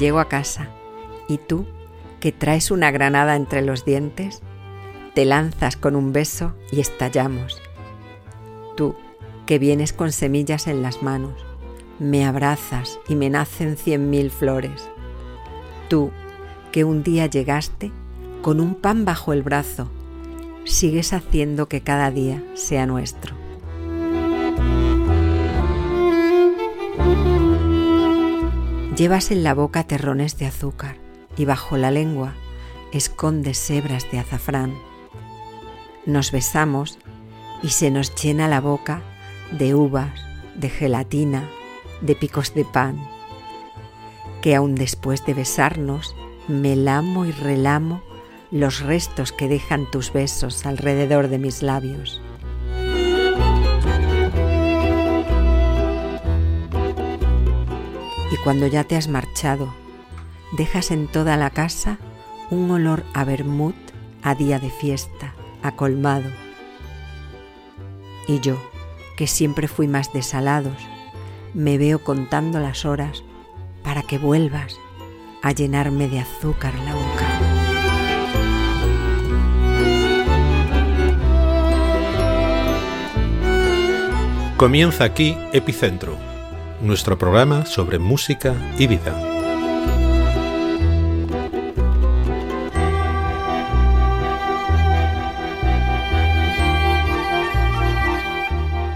Llego a casa y tú, que traes una granada entre los dientes, te lanzas con un beso y estallamos. Tú, que vienes con semillas en las manos, me abrazas y me nacen cien mil flores. Tú, que un día llegaste con un pan bajo el brazo, sigues haciendo que cada día sea nuestro. Llevas en la boca terrones de azúcar y bajo la lengua escondes hebras de azafrán. Nos besamos y se nos llena la boca de uvas, de gelatina, de picos de pan, que aun después de besarnos me lamo y relamo los restos que dejan tus besos alrededor de mis labios. Y cuando ya te has marchado, dejas en toda la casa un olor a vermut a día de fiesta, a colmado. Y yo, que siempre fui más desalados, me veo contando las horas para que vuelvas a llenarme de azúcar la boca. Comienza aquí Epicentro nuestro programa sobre música y vida.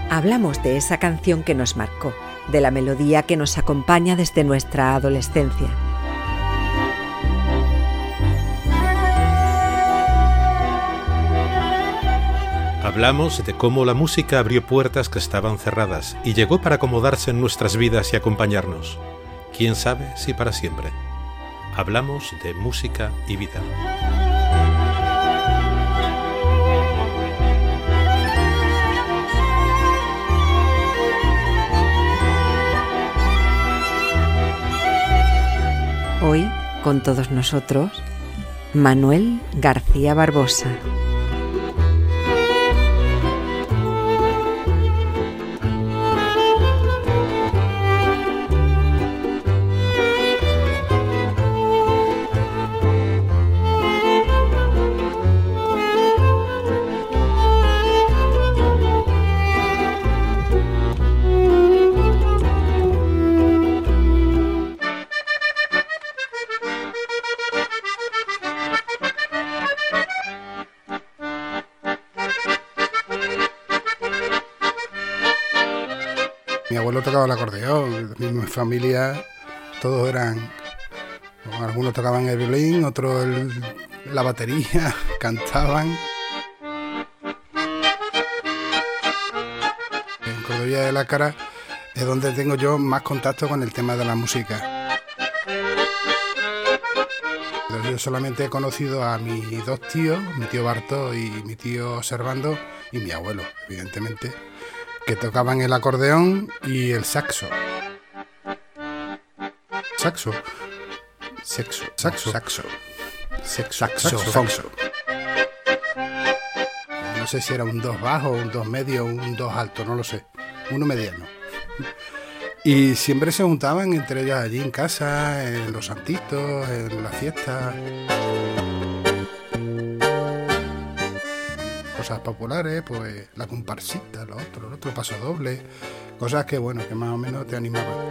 Hablamos de esa canción que nos marcó, de la melodía que nos acompaña desde nuestra adolescencia Hablamos de cómo la música abrió puertas que estaban cerradas y llegó para acomodarse en nuestras vidas y acompañarnos. Quién sabe si para siempre. Hablamos de música y vida. Hoy, con todos nosotros, Manuel García Barbosa. El acordeón, mi familia todos eran, algunos tocaban el violín, otros la batería, cantaban. En Cordovilla de la Cara es donde tengo yo más contacto con el tema de la música. Yo solamente he conocido a mis dos tíos, mi tío Barto y mi tío Servando y mi abuelo, evidentemente que tocaban el acordeón y el saxo. Saxo. Sexo. Saxo. Saxo. Sexo. Saxo. No sé si era un dos bajo, un dos medio, un dos alto, no lo sé. Uno mediano. Y siempre se juntaban entre ellos allí en casa, en los santitos, en la fiesta. Cosas populares, pues la comparsita, lo otro, el otro paso doble, cosas que bueno, que más o menos te animaban.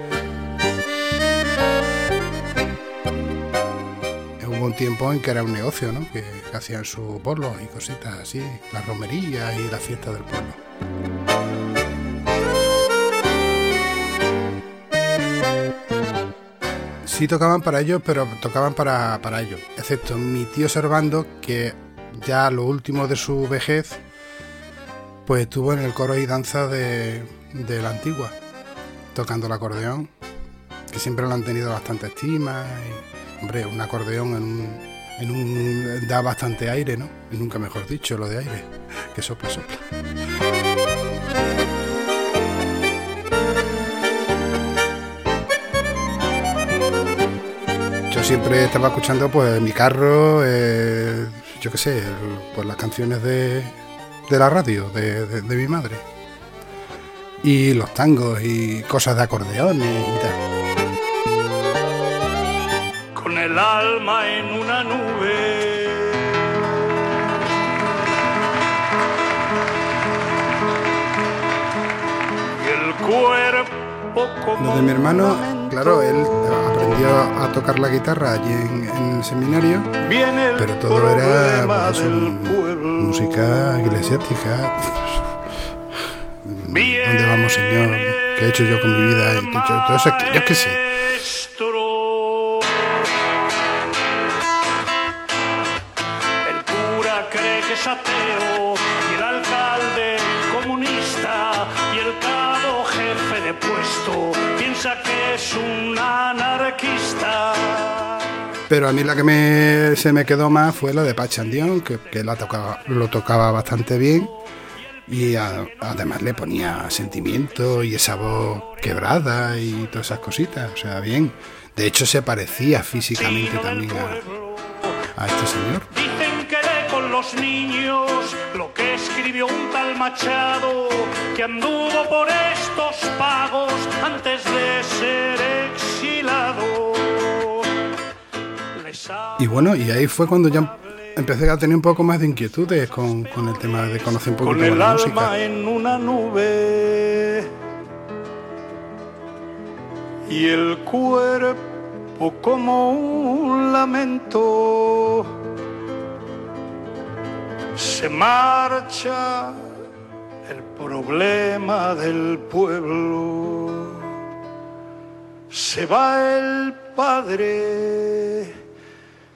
hubo un tiempo en que era un negocio, ¿no? Que, hacían sus bolos y cositas así, las romerías y las fiestas del pueblo. Sí tocaban para ellos, pero tocaban para, para ellos, excepto mi tío Servando, que ya lo último de su vejez, pues estuvo en el coro y danza de, la antigua, tocando el acordeón, que siempre lo han tenido bastante estima. Y, hombre, un acordeón en un, en un, da bastante aire, ¿no? Y nunca mejor dicho, lo de aire, que sopla, sopla. Yo siempre estaba escuchando pues mi carro, eh, yo qué sé, pues las canciones de, de la radio, de, de, de mi madre. Y los tangos y cosas de acordeones y tal. con el alma en una nube. Y el cuerpo como Lo de mi hermano. Claro, él aprendió a tocar la guitarra allí en, en el seminario, pero todo era pues, música eclesiástica. ¿Dónde vamos, Señor? ¿Qué he hecho yo con mi vida? ¿Qué he hecho? Todo eso, yo qué sé. Pero a mí la que me, se me quedó más fue la de Pachandión, que, que la tocaba, lo tocaba bastante bien. Y a- además le ponía sentimiento y esa voz quebrada y todas esas cositas. O sea, bien. De hecho, se parecía físicamente también a, a este señor. Dicen que lee con los niños lo que escribió un tal Machado, que anduvo por estos pagos antes de ser exilado. Y bueno, y ahí fue cuando ya empecé a tener un poco más de inquietudes con, con el tema de conocer un con poquito más el la alma música. en una nube y el cuerpo como un lamento se marcha el problema del pueblo se va el padre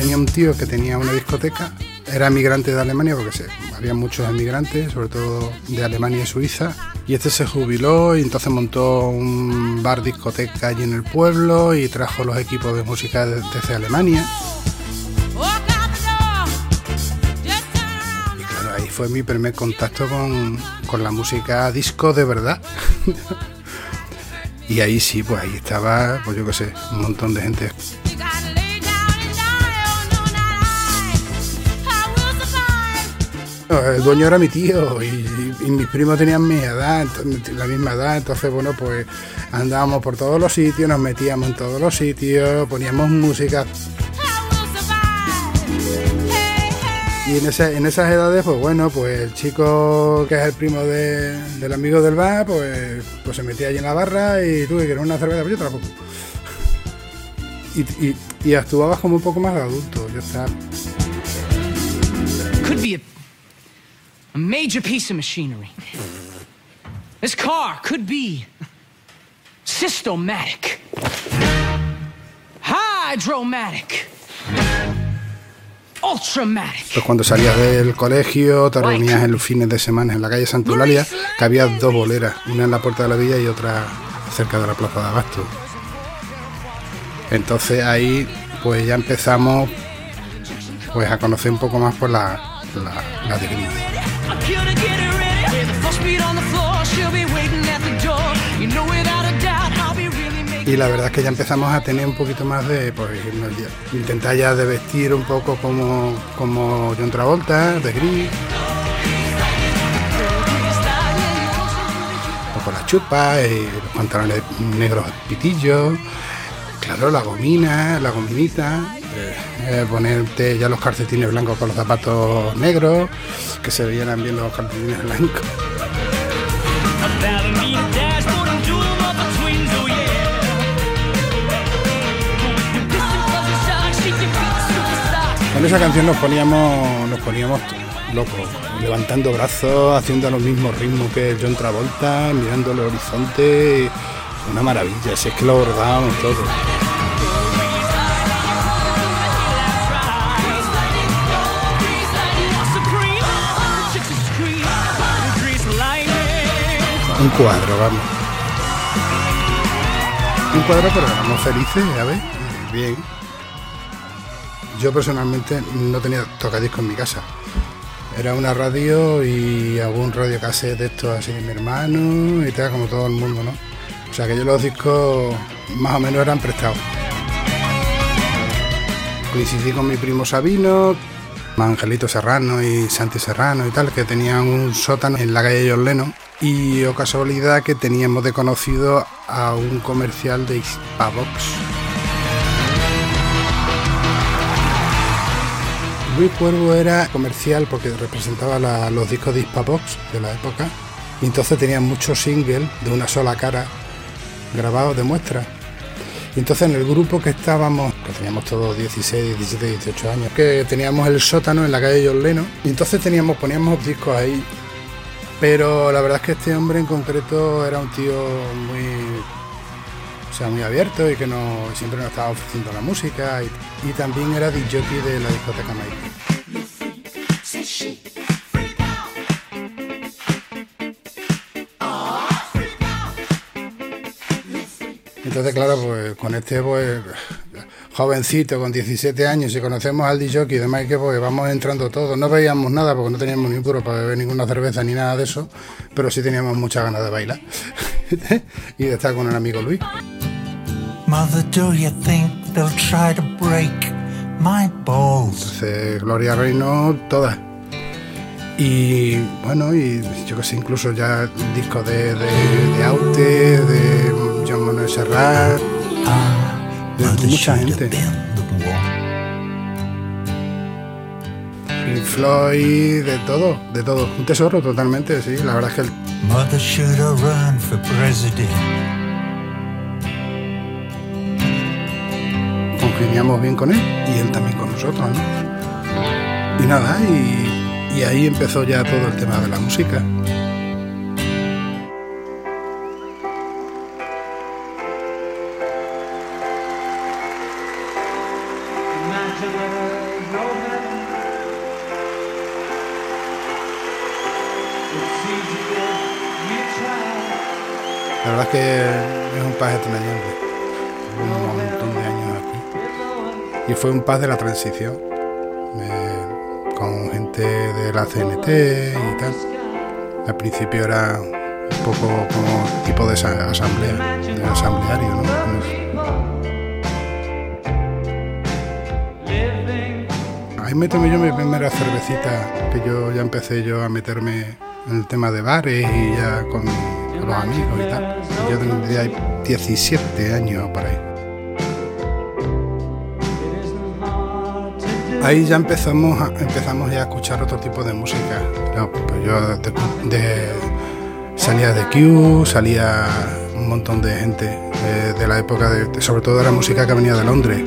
Tenía un tío que tenía una discoteca, era emigrante de Alemania, porque se, había muchos emigrantes, sobre todo de Alemania y Suiza, y este se jubiló y entonces montó un bar discoteca allí en el pueblo y trajo los equipos de música de- desde Alemania. Y claro, ahí fue mi primer contacto con, con la música disco de verdad. y ahí sí, pues ahí estaba, pues yo qué sé, un montón de gente. El dueño era mi tío y, mis primos tenían mi edad, la misma edad, entonces bueno, pues andábamos por todos los sitios, nos metíamos en todos los sitios, poníamos música y en, esa- en esas edades, pues bueno, pues el chico que es el primo de- del amigo del bar, pues, pues se metía allí en la barra y tú que quieres una cerveza, pues yo. Y, y, y actuabas como un poco más de adulto, yo estaba... major piece of machinery. This car could be Systomatic, Hydromatic, Ultramatic. Pues cuando salías del colegio, te reunías en los fines de semana en la calle Santa Eulalia, que había dos boleras, una en la puerta de la villa y otra cerca de la plaza de Abasto. Entonces ahí pues ya empezamos pues a conocer un poco más pues la, la, la de. Y la verdad es que ya empezamos a tener un poquito más de, pues, intentar ya de vestir un poco como, como John Travolta, de gris. Un poco la chupa y los pantalones negros pitillos. Claro, la gomina, la gominita. Eh, ponerte ya los calcetines blancos con los zapatos negros, que se vieran bien los calcetines blancos. Con esa canción nos poníamos, nos poníamos locos, levantando brazos, haciendo los mismos ritmos que John Travolta, mirando el horizonte. Una maravilla, si es que lo abordábamos todo. Un cuadro, vamos. Un cuadro, pero éramos felices, a ver, bien. Yo personalmente no tenía tocadiscos en mi casa. Era una radio y algún radio cassette de estos así, mi hermano y tal, como todo el mundo, ¿no? O sea que yo los discos más o menos eran prestados. Coincidí con mi primo Sabino, Angelito Serrano y Santi Serrano y tal, que tenían un sótano en la calle John Lennon. Y o casualidad que teníamos de conocido a un comercial de Hispavox. Luis Cuervo era comercial porque representaba los discos de Hispavox de la época. Y entonces tenían muchos singles de una sola cara grabados de muestra. Y entonces en el grupo que estábamos, que teníamos todos 16, 17, 18 años, que teníamos el sótano en la calle John Lennon, y entonces teníamos, poníamos discos ahí. Pero la verdad es que este hombre en concreto era un tío muy, o sea, muy abierto y que no, siempre nos estaba ofreciendo la música y, también era DJ de la discoteca Mike. Entonces, claro, pues con este pues jovencito, con 17 años, y conocemos al DJ de Mike, pues vamos entrando todos. No veíamos nada porque no teníamos ni un duro para beber ninguna cerveza ni nada de eso, pero sí teníamos muchas ganas de bailar y de estar con el amigo Luis. Mother, do you think they'll try to break my balls? Entonces, Gloria Reynolds, todas. Y bueno, y yo que sé, incluso ya discos de, de, de Aute, de John Manuel Serrat, de mucha gente. Pink Floyd, de todo, de todo. Un tesoro totalmente, sí. La verdad es que el- Mother should have run for president. congeniamos bien con él y él también con nosotros, ¿no? Y nada, y, y ahí empezó ya todo el tema de la música. Que es un paz extrañable. Tuvo un montón de años aquí. Y fue un paz de la transición. con gente de la CNT y tal. Al principio era un poco como tipo de asa- asamblea, de asambleario, ¿no? Ahí me tomé yo mi primera cervecita, que yo ya empecé yo a meterme en el tema de bares y ya con amigos y tal. Yo tendría 17 años por ahí. Ahí ya empezamos, a- empezamos ya a escuchar otro tipo de música. Pues yo salía de Q, salía un montón de gente eh, de la época, de- sobre todo de la música que venía de Londres.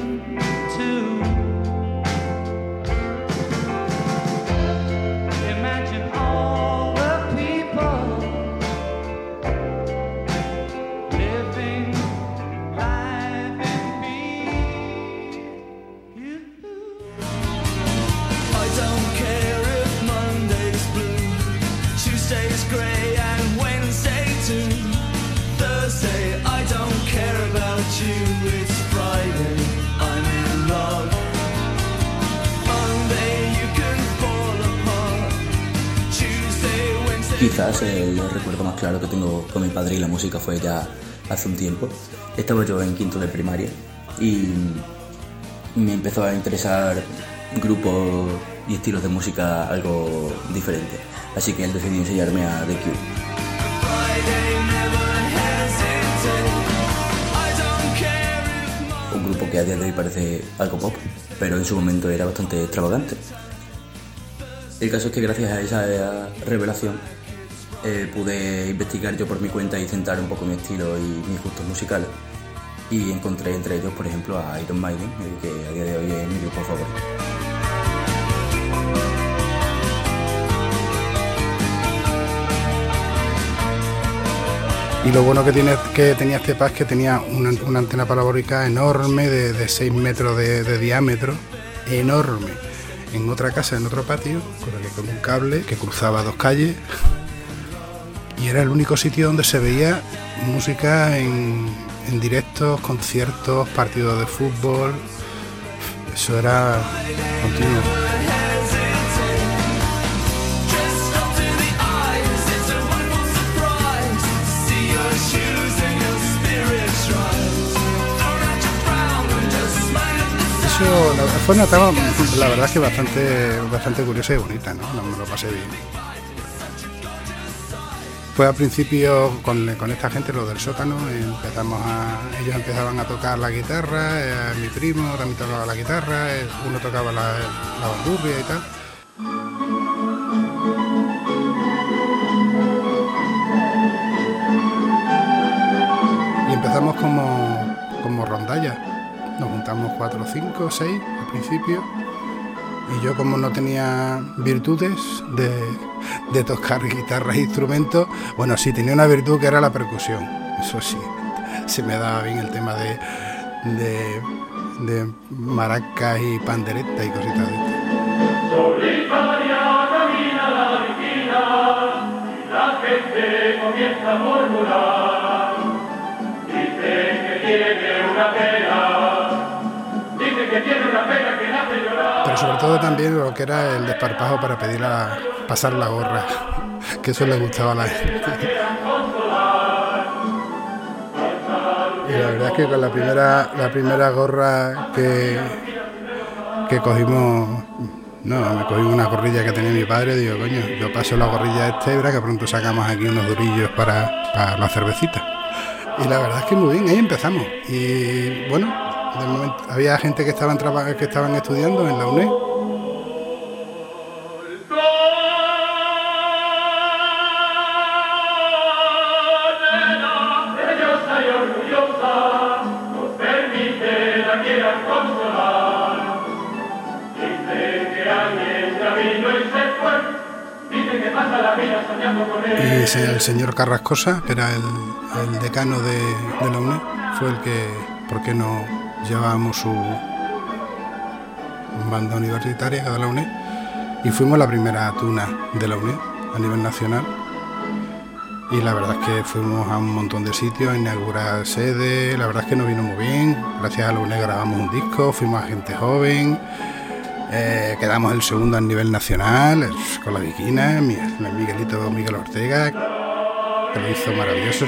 Música fue ya hace un tiempo. Estaba yo en quinto de primaria y me empezó a interesar grupos y estilos de música algo diferentes. Así que él decidió enseñarme a The Cure. Grupo que a día de hoy parece algo pop, pero en su momento era bastante extravagante. El caso es que gracias a esa revelación eh, pude investigar yo por mi cuenta y centrar un poco mi estilo y mis gustos musicales. Y encontré entre ellos, por ejemplo, a Iron Maiden, que a día de hoy es mi grupo favorito. Y lo bueno que, tiene, que tenía este pad es que tenía una, antena parabólica enorme de, de 6 metros de, diámetro, enorme, en otra casa, en otro patio, con un cable que cruzaba dos calles. Y era el único sitio donde se veía música en, en directos, conciertos, partidos de fútbol. Eso era continuo. Eso fue una etapa, la verdad es que bastante, bastante curiosa y bonita. No me lo pasé bien. Fue al principio con, con esta gente, lo del sótano, empezamos a, ellos empezaban a tocar la guitarra, eh, mi primo también tocaba la guitarra, eh, uno tocaba la, la bandurria y tal. Y empezamos como, como rondalla. Nos juntamos cuatro, cinco, seis al principio. Y yo como no tenía virtudes de, tocar guitarra e instrumentos, bueno, sí, tenía una virtud que era la percusión. Eso sí, se me daba bien el tema de, de, maracas y pandereta y cositas de estas. Que tiene una pena que le hace llorar. Pero sobre todo también lo que era el desparpajo para pedir a pasar la gorra, que eso le gustaba a la gente. Y la verdad es que con la primera, la primera gorra que, que cogimos, no, me cogí una gorrilla que tenía mi padre, digo, coño, yo paso la gorrilla este, verá que pronto sacamos aquí unos durillos para, para la cervecita. Y la verdad es que muy bien, ahí empezamos. Y bueno, había gente que estaban, que estaban estudiando en la UNED. Y el señor Carrascosa, que era el, el decano de, de la UNED, fue el que, ¿por qué no llevábamos su banda universitaria de la UNED? Y fuimos la primera tuna de la UNED a nivel nacional. Y la verdad es que fuimos a un montón de sitios, a inaugurar sede, la verdad es que nos vino muy bien. Gracias a la UNED grabamos un disco, fuimos a gente joven, eh, quedamos el segundo a nivel nacional, con la Viquina, mi- el Miguelito Miguel Ortega, que lo hizo maravilloso.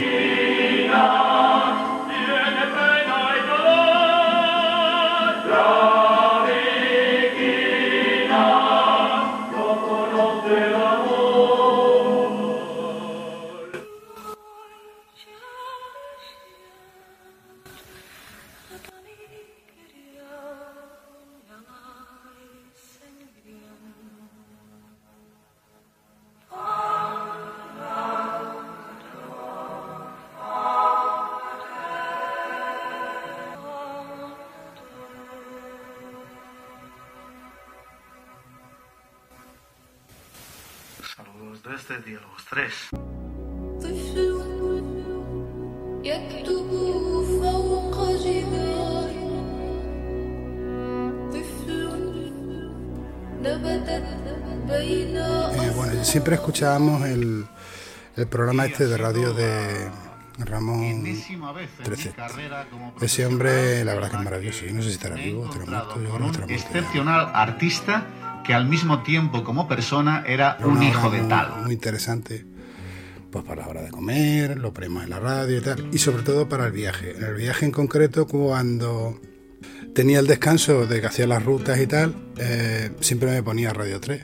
de Diálogos 3. Eh, bueno, siempre escuchábamos el, el programa este de radio de, Ramón 13. Ese hombre, la verdad que es maravilloso. Yo no sé si estará vivo, estará muerto. Yo creo que estará muerto. Excepcional artista que al mismo tiempo como persona era Era un hijo de muy- tal. Muy interesante. pues para la hora de comer, lo ponemos en la radio y tal, y sobre todo para el viaje. En el viaje en concreto, cuando tenía el descanso de que hacía las rutas y tal, eh, siempre me ponía Radio 3.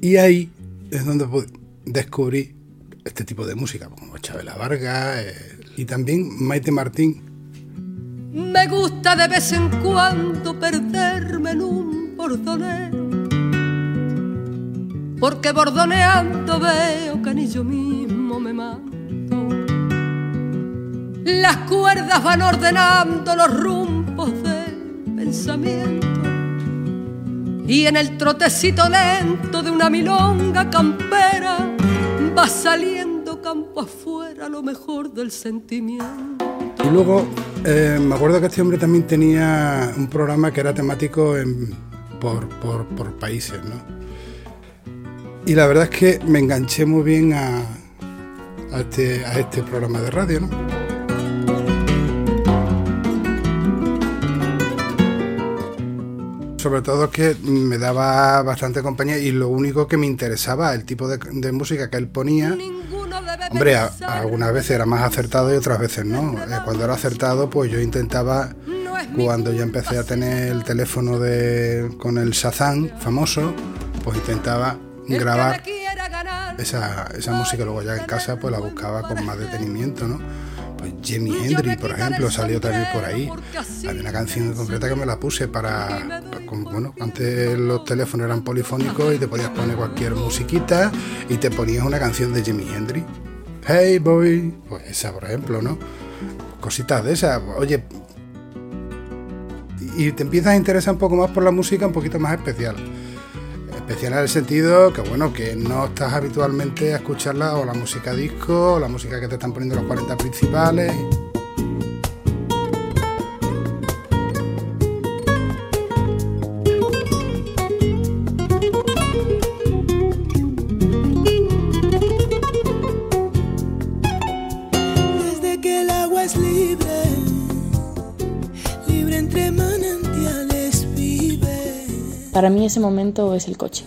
Y ahí es donde descubrí este tipo de música, como Chabela Vargas eh, y también Maite Martín. Me gusta de vez en cuando perderme en un bordoneo, porque bordoneando veo que ni yo mismo me mato. Las cuerdas van ordenando los rumbos del pensamiento y en el trotecito lento de una milonga campera va saliendo campo afuera lo mejor del sentimiento. Y luego eh, me acuerdo que este hombre también tenía un programa que era temático por- por países, ¿no? Y la verdad es que me enganché muy bien a, a este, a este programa de radio, ¿no? Sobre todo que me daba bastante compañía y lo único que me interesaba, el tipo de, de música que él ponía, Hombre, a- algunas veces era más acertado y otras veces no. Eh, cuando era acertado, pues yo intentaba, cuando ya empecé a tener el teléfono de, con el Shazam famoso, pues intentaba grabar esa, esa música. Luego ya en casa, pues la buscaba con más detenimiento, ¿no? Pues Jimi Hendrix, por ejemplo, salió también por ahí. Había una canción concreta que me la puse para, bueno, antes los teléfonos eran polifónicos y te podías poner cualquier musiquita y te ponías una canción de Jimi Hendrix. Hey boy, pues esa, por ejemplo, ¿no? Cositas de esas. Oye, y te empiezas a interesar un poco más por la música un poquito más especial. Especial en el sentido que, bueno, que no estás habitualmente a escucharla o la música disco o la música que te están poniendo los 40 principales. Desde que el agua es libre, libre entre vive. Para mí ese momento es el coche.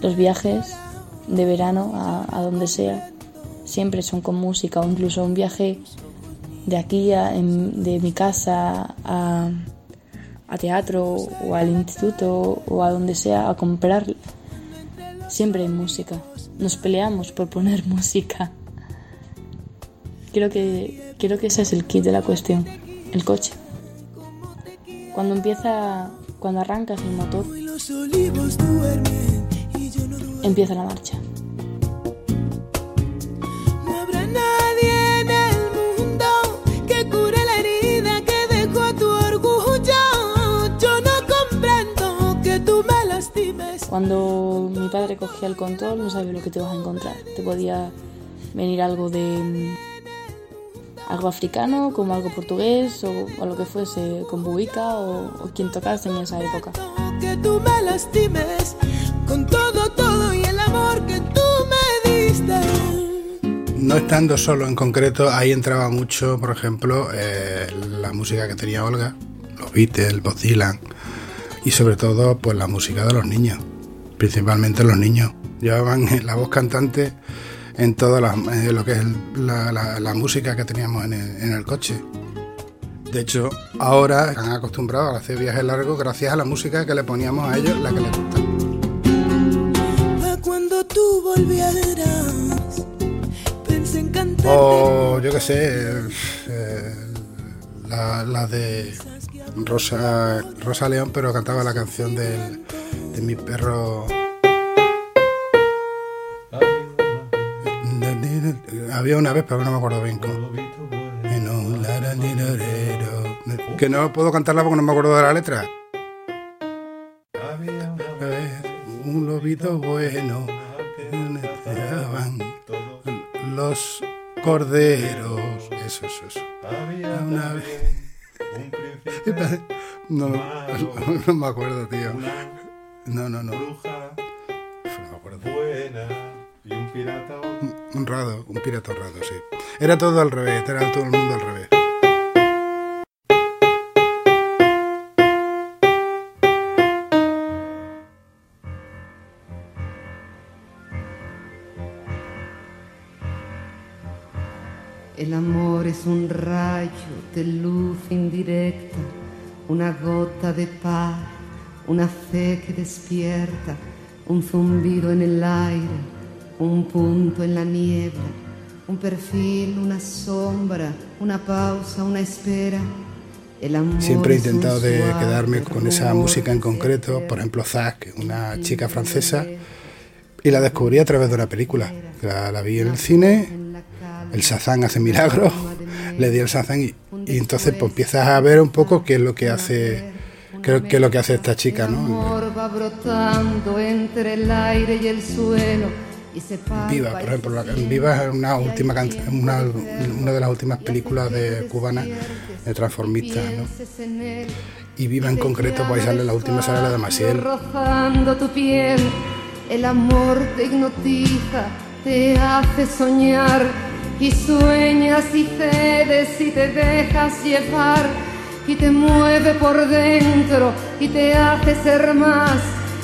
Los viajes de verano a, donde sea siempre son con música o incluso un viaje de aquí a- de mi casa a, a teatro o al instituto o a donde sea a comprar. Siempre hay música. Nos peleamos por poner música. Creo que, creo que ese es el kit de la cuestión, el coche. Cuando empieza, cuando arrancas el motor, empieza la marcha. Cuando mi padre cogía el control no sabía lo que te ibas a encontrar. Te podía venir algo de mm, algo africano, como algo portugués o, o lo que fuese, con buica o, o quien tocase en esa época. Que tú me lastimes con todo, todo y el amor que tú me diste. No estando solo en concreto, ahí entraba mucho, por ejemplo, eh, la música que tenía Olga, los Beatles, Bob Dylan y sobre todo pues la música de los niños, principalmente los niños. Llevaban la voz cantante en toda la, eh, lo que es la, la- la música que teníamos en el, en el coche. De hecho, ahora han acostumbrado a hacer viajes largos gracias a la música que le poníamos a ellos, la que les gusta. Pa' cuando tú volvieras, pensé en cantar. O yo qué sé, eh, la, la de Rosa, Rosa León, pero cantaba la canción del- de mi perro. Había una vez, pero no me acuerdo bien cómo. Que no puedo cantarla porque no me acuerdo de la letra. Un lobito bueno. Los corderos. Eso, eso, eso. Una vez. No, no me acuerdo, tío. No, no, no. No me acuerdo. un pirata honrado, un pirata honrado, sí. Era todo al revés, era todo el mundo al revés. El amor es un rayo de luz indirecta, una gota de paz, una fe que despierta, un zumbido en el aire un punto en la niebla, un perfil, una sombra, una pausa, una espera. El amor Siempre he intentado de quedarme con esa música en concreto, por ejemplo Zack, una chica francesa, y la descubrí a través de una película. La, la vi en el cine, el Shazam hace milagros, le di el Shazam y, y entonces pues empiezas a ver un poco qué es lo que hace, qué, qué es lo que hace esta chica, ¿no? amor va brotando entre el aire y el suelo Viva, por ejemplo, la- Viva es una última una, una de las últimas películas de cubanas de transformistas, ¿no? Y Viva en concreto, pues sale la última sale la de Maciel. rozando tu piel, el amor te hipnotiza, te hace soñar y sueñas y cedes y te dejas llevar y te mueve por dentro y te hace ser más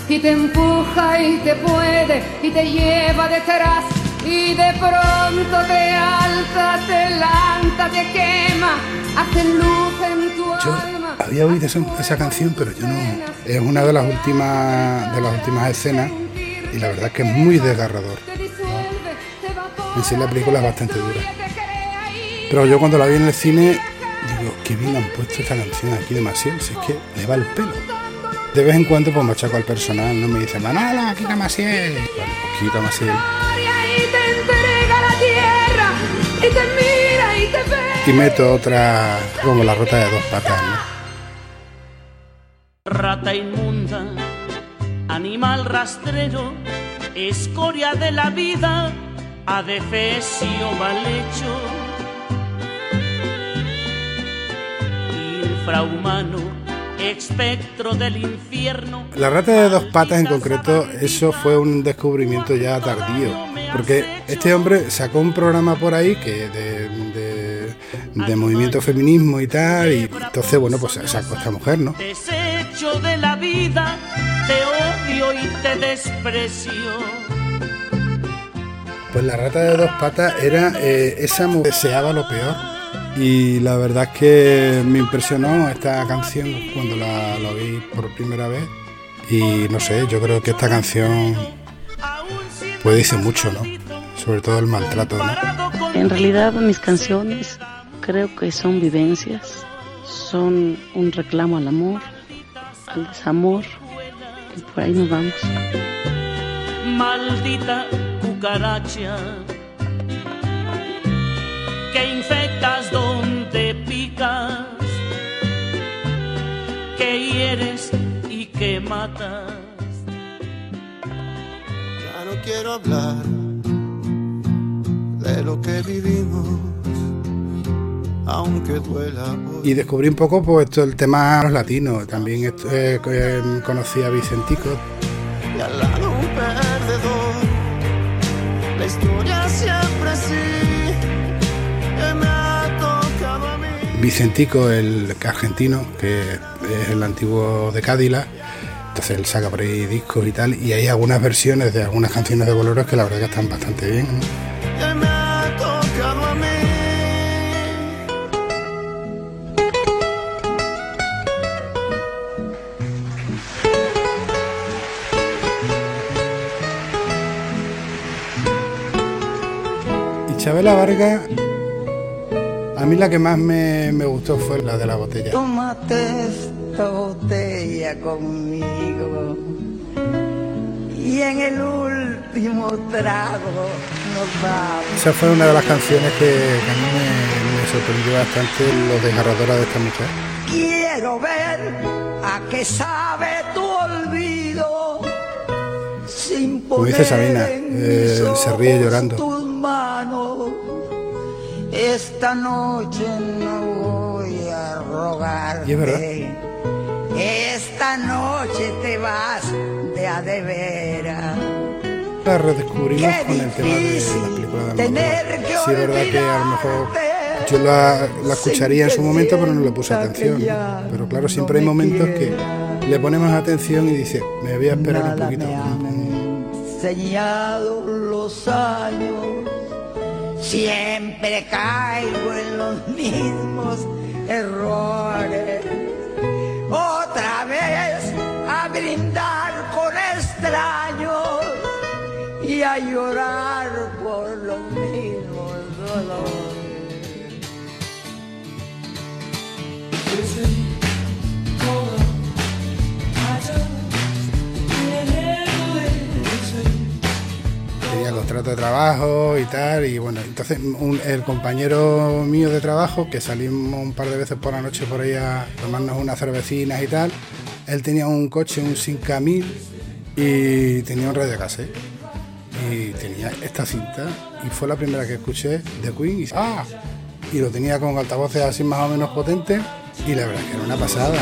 y te empuja y te puede y te lleva detrás y de pronto te alza, te lanza, te quema, hace luz en tu Yo alma. había oído esa, esa canción, pero yo no. Es una de las últimas de las últimas escenas y la verdad es que es muy desgarrador. ¿no? En sí la película es bastante dura. Pero yo cuando la vi en el cine digo, qué bien han puesto esta canción aquí de Maciel, si es que le va el pelo. De vez en cuando pues machaco al personal, no me dice, Manala, quita Maciel. Vale, pues quita Maciel. y meto otra como la rota de dos patas, ¿no? Rata inmunda, animal rastrero, escoria de la vida, adefesio mal hecho. Infrahumano, espectro del infierno. La rata de dos patas en concreto, eso fue un descubrimiento ya tardío. Porque este hombre sacó un programa por ahí que de, de- de movimiento feminismo y tal, y entonces, bueno, pues sacó esta mujer, ¿no? Desecho de la vida, te odio y te desprecio. Pues la rata de dos patas era eh, esa mujer deseaba lo peor. Y la verdad es que me impresionó esta canción cuando la, la vi por primera vez. Y no sé, yo creo que esta canción pues dice mucho, ¿no? Sobre todo el maltrato, ¿no? En realidad mis canciones creo que son vivencias, son un reclamo al amor, al desamor, y por ahí nos vamos. Maldita cucaracha que que hieres y que matas. Ya no quiero hablar de lo que vivimos, aunque duela hoy. Y descubrí un poco pues todo el tema latino. También est- eh, eh, conocí a Vicentico. Y al lado un perdedor, la historia siempre que me ha tocado a mí. Vicentico, el argentino, que es el antiguo de Cádila. Entonces él saca por ahí discos y tal. Y hay algunas versiones de algunas canciones de boleros que la verdad que están bastante bien. ¿no? Chabela Vargas, a mí la que más me, me gustó fue la de la botella. Tómate esta botella conmigo y en el último trago nos vamos. Esa fue una de las canciones que, que a mí me, me sorprendió bastante lo desgarradora de esta mujer. Quiero ver a qué sabe tu olvido sin Como dice Sabina, eh, se ríe llorando. tus manos. Esta noche no voy a rogarte. Y es verdad. Esta noche te vas de a de veras. La redescubrimos Qué con el tema de la película de tener que Sí, es verdad que a lo mejor yo la, la escucharía en su momento, pero no le puse atención. Pero claro, siempre hay momentos que le ponemos atención y dice, me voy a esperar un poquito. me han enseñado los años. Siempre caigo en los mismos errores. Otra vez a brindar con extraños y a llorar por los tenía contrato de trabajo y tal, y bueno, entonces el compañero mío de trabajo, que salimos un par de veces por la noche por ahí a tomarnos unas cervecinas y tal, él tenía un coche, un 5000, y tenía un radio cassette, y tenía esta cinta, y fue la primera que escuché de Queen, y, ¡ah! y lo tenía con altavoces así más o menos potentes, y la verdad es que era una pasada.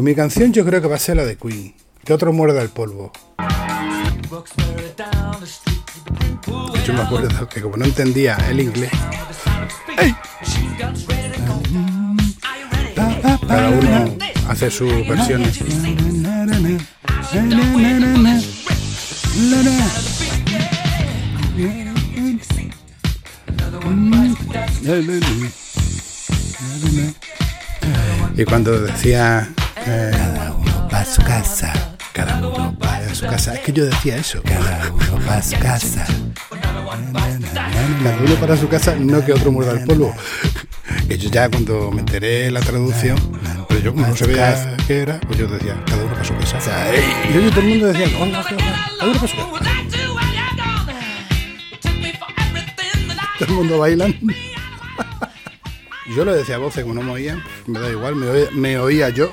Pues mi canción yo creo que va a ser la de Queen, que otro muerde el polvo. Yo me acuerdo que como no entendía el inglés, cada uno hace sus versiones. Y cuando decía cada uno para su casa, cada uno para su casa, es que yo decía eso. Cada uno para su casa. Cada uno para su casa, no que otro muerda el polvo. Que yo ya cuando me enteré la traducción, pero yo como no sabía qué era, pues yo decía, cada uno para su casa. Y oye, todo el mundo decía, "Oiga, oiga, oiga, cada uno para su casa. Todo el mundo bailando. Yo lo decía a voces, como no me oían, me da igual, me oía, me oía yo.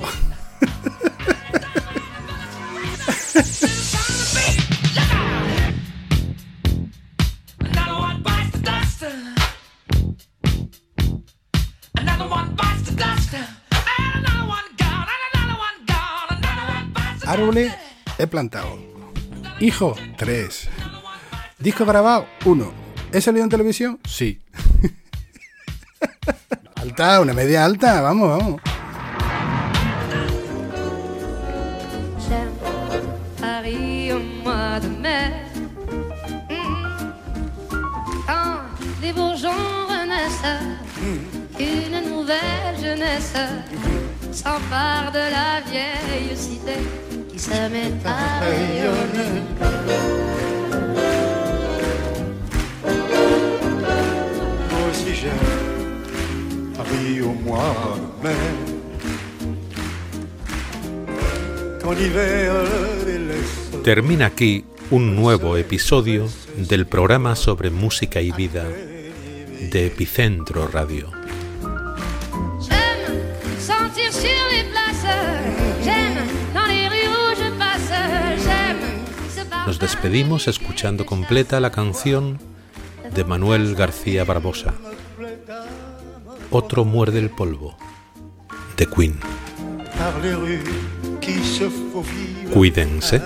Árboles he plantado. Hijo, tres. Disco grabado, uno. ¿He salido en televisión? Sí. alta, una media alta, vamos, vamos. J'aime Paris au mois de mai. Mm. Quand les bourgeons renaissent, une nouvelle jeunesse s'empare de la vieille cité qui se met à rayonner. Moi aussi j'aime Paris au mois de mai. Quand l'hiver délaisse Termina aquí un nuevo episodio del programa sobre música y vida de Epicentro Radio. Nos despedimos escuchando completa la canción de Manuel García Barbosa. Otro muerde el polvo, de Queen. Cuídense.